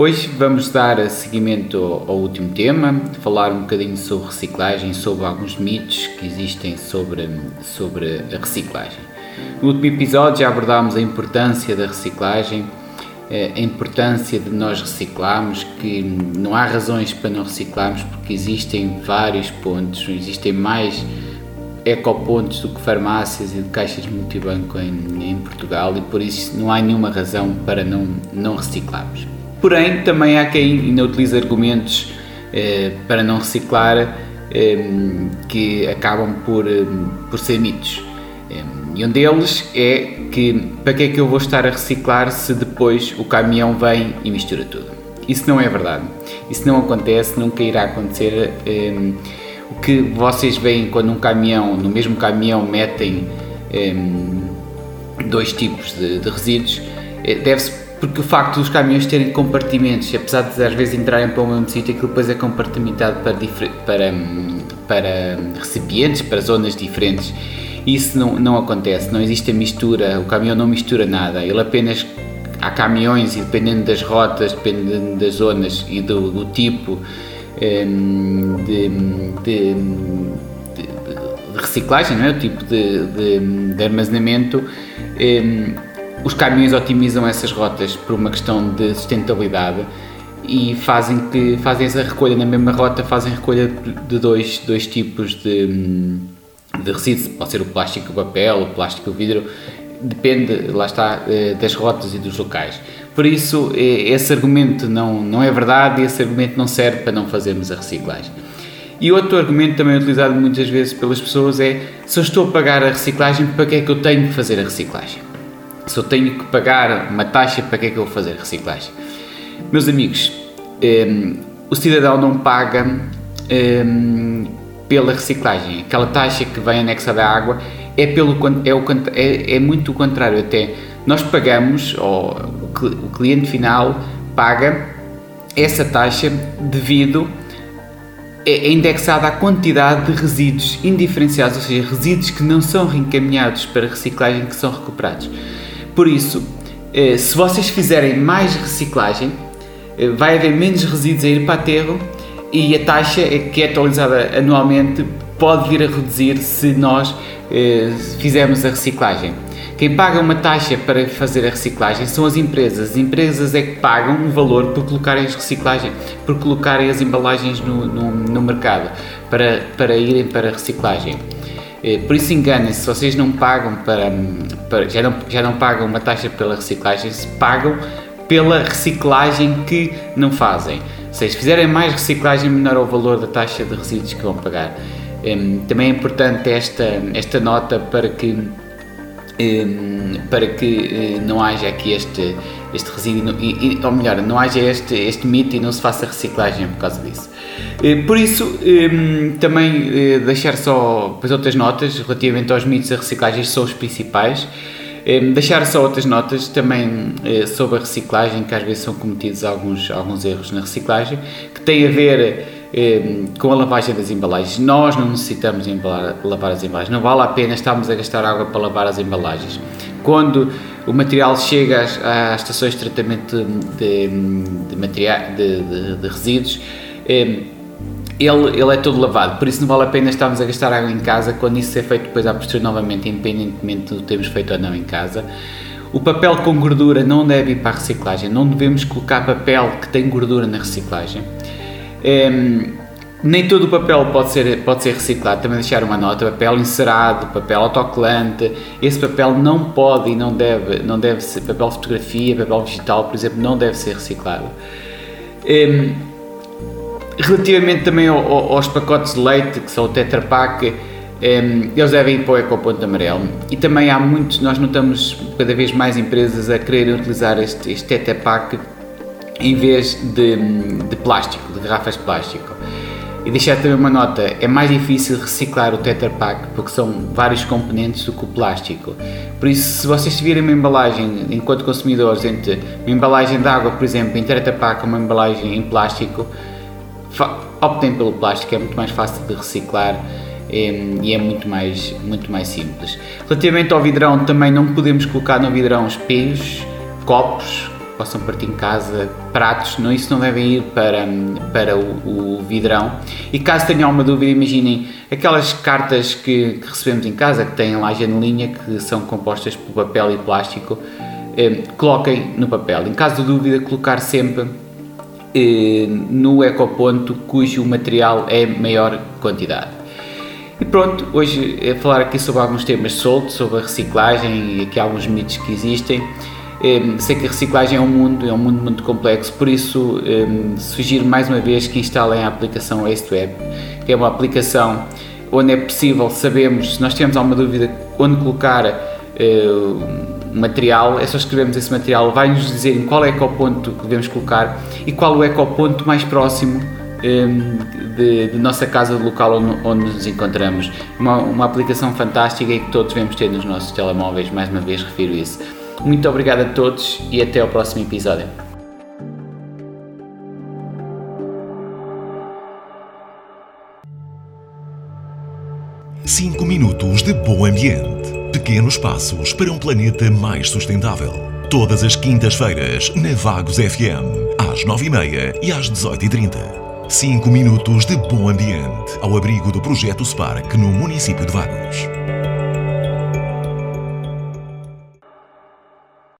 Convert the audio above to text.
Hoje vamos dar seguimento ao, último tema, falar um bocadinho sobre reciclagem, sobre alguns mitos que existem sobre, sobre a reciclagem. No último episódio já abordámos a importância da reciclagem, eh, a importância de nós reciclarmos, que não há razões para não reciclarmos porque existem vários pontos, existem mais ecopontos do que farmácias e de caixas multibanco em, em Portugal e por isso não há nenhuma razão para não, não reciclarmos. Porém, também há quem ainda utilize argumentos eh, para não reciclar eh, que acabam por, eh, por ser mitos. Eh, e um deles é que para que é que eu vou estar a reciclar se depois o caminhão vem e mistura tudo? Isso não é verdade. Isso não acontece, nunca irá acontecer. Eh, o que vocês veem quando um caminhão, no mesmo caminhão, metem eh, dois tipos de, de resíduos, deve-se porque o facto dos caminhões terem compartimentos, apesar de às vezes entrarem para o mesmo sítio, aquilo depois é compartimentado para, para, para recipientes, para zonas diferentes. Isso não, não acontece, não existe a mistura, o caminhão não mistura nada, ele apenas. Há caminhões e dependendo das rotas, dependendo das zonas e do, do tipo hum, de, de, de, de, reciclagem, não é? o tipo de, armazenamento hum, os caminhões otimizam essas rotas por uma questão de sustentabilidade e fazem que fazem essa recolha na mesma rota, fazem recolha de dois, dois tipos de, de resíduos, pode ser o plástico o papel, o plástico o vidro, depende, lá está, eh, das rotas e dos locais. Por isso, eh, esse argumento não, não é verdade e esse argumento não serve para não fazermos a reciclagem. E outro argumento também utilizado muitas vezes pelas pessoas é: se eu estou a pagar a reciclagem, para que é que eu tenho que fazer a reciclagem? Se eu tenho que pagar uma taxa, para que é que eu vou fazer reciclagem? Meus amigos, um, ehm, o cidadão não paga um, ehm, pela reciclagem. Aquela taxa que vem anexada à água é, pelo, é, o, é, é muito o contrário até. Nós pagamos, ou o cliente final paga essa taxa devido é, é indexada à quantidade de resíduos indiferenciados, ou seja, resíduos que não são reencaminhados para reciclagem que são recuperados. Por isso, eh, se vocês fizerem mais reciclagem, eh, vai haver menos resíduos a ir para aterro e a taxa que é atualizada anualmente pode vir a reduzir se nós eh, fizermos a reciclagem. Quem paga uma taxa para fazer a reciclagem são as empresas. As empresas é que pagam um valor por colocarem as reciclagem, por colocarem as embalagens no, no, no mercado para, para irem para a reciclagem. Eh, por isso enganem-se, se vocês não pagam para, para, já, não, já não pagam uma taxa pela reciclagem, se pagam pela reciclagem que não fazem. Se fizerem mais reciclagem, menor é o valor da taxa de resíduos que vão pagar. Também é importante esta, esta nota para que, para que eh, não haja aqui este, este resíduo, ou melhor, não haja este, este mito e não se faça reciclagem por causa disso. Eh, por isso, ehm, também eh, deixar só depois outras notas relativamente aos mitos da reciclagem, são os principais. Ehm, deixar só outras notas também sobre a reciclagem, que às vezes são cometidos alguns, alguns erros na reciclagem, que têm a ver ehm, com a lavagem das embalagens. Nós não necessitamos embalar, lavar as embalagens, não vale a pena estarmos a gastar água para lavar as embalagens. Quando o material chega às, às estações de tratamento de, de, material, de, de, de resíduos, ele, ele é todo lavado, por isso não vale a pena estarmos a gastar água em casa quando isso é feito depois à postura novamente, independentemente do termos feito ou não em casa. O papel com gordura não deve ir para a reciclagem, não devemos colocar papel que tem gordura na reciclagem. Nem todo o papel pode ser, pode ser reciclado, também deixar uma nota, papel encerado, papel autocolante, esse papel não pode e não deve, não deve ser, papel fotografia, papel digital, por exemplo, não deve ser reciclado. Um, relativamente também ao, aos pacotes de leite, que são o Tetra Pak, um, eles devem ir para o ecoponto amarelo. E também há muitos, nós notamos cada vez mais empresas a quererem utilizar este, este em vez de, de plástico, de garrafas de plástico. E deixar também uma nota, é mais difícil reciclar o Tetra Pak porque são vários componentes do que o plástico. Por isso, se vocês virem uma embalagem, enquanto consumidores, entre uma embalagem de água, por exemplo, em Tetra Pak ou uma embalagem em plástico, optem pelo plástico, é muito mais fácil de reciclar e é muito mais, muito mais simples. Relativamente ao vidrão, também não podemos colocar no vidrão espelhos, copos, possam partir em casa, pratos, não, isso não devem ir para, para o, o vidrão. E caso tenham alguma dúvida, imaginem aquelas cartas que, que, recebemos em casa, que têm lá a janelinha, que são compostas por papel e plástico, eh, coloquem no papel. Em caso de dúvida, colocar sempre eh, no ecoponto cujo material é maior quantidade. E pronto, hoje é falar aqui sobre alguns temas soltos, sobre a reciclagem e aqui alguns mitos que existem. Um, sei que a reciclagem é um mundo, é um mundo muito complexo, por isso um, sugiro mais uma vez que instalem a aplicação WasteWeb, que é uma aplicação onde é possível, sabemos, se nós tivermos alguma dúvida onde colocar uh, material, é só escrevermos esse material, vai-nos dizer em qual ecoponto que devemos colocar e qual o ecoponto mais próximo um, de, de, nossa casa de local onde, onde nos encontramos. Uma, uma aplicação fantástica e que todos devemos ter nos nossos telemóveis, mais uma vez refiro isso. Muito obrigado a todos e até ao próximo episódio. Cinco minutos de bom ambiente. Pequenos passos para um planeta mais sustentável. Todas as quintas-feiras, na Vagos FM, às nove e meia e às dezoito e trinta. Cinco minutos de bom ambiente, ao abrigo do projeto Spark no município de Vagos.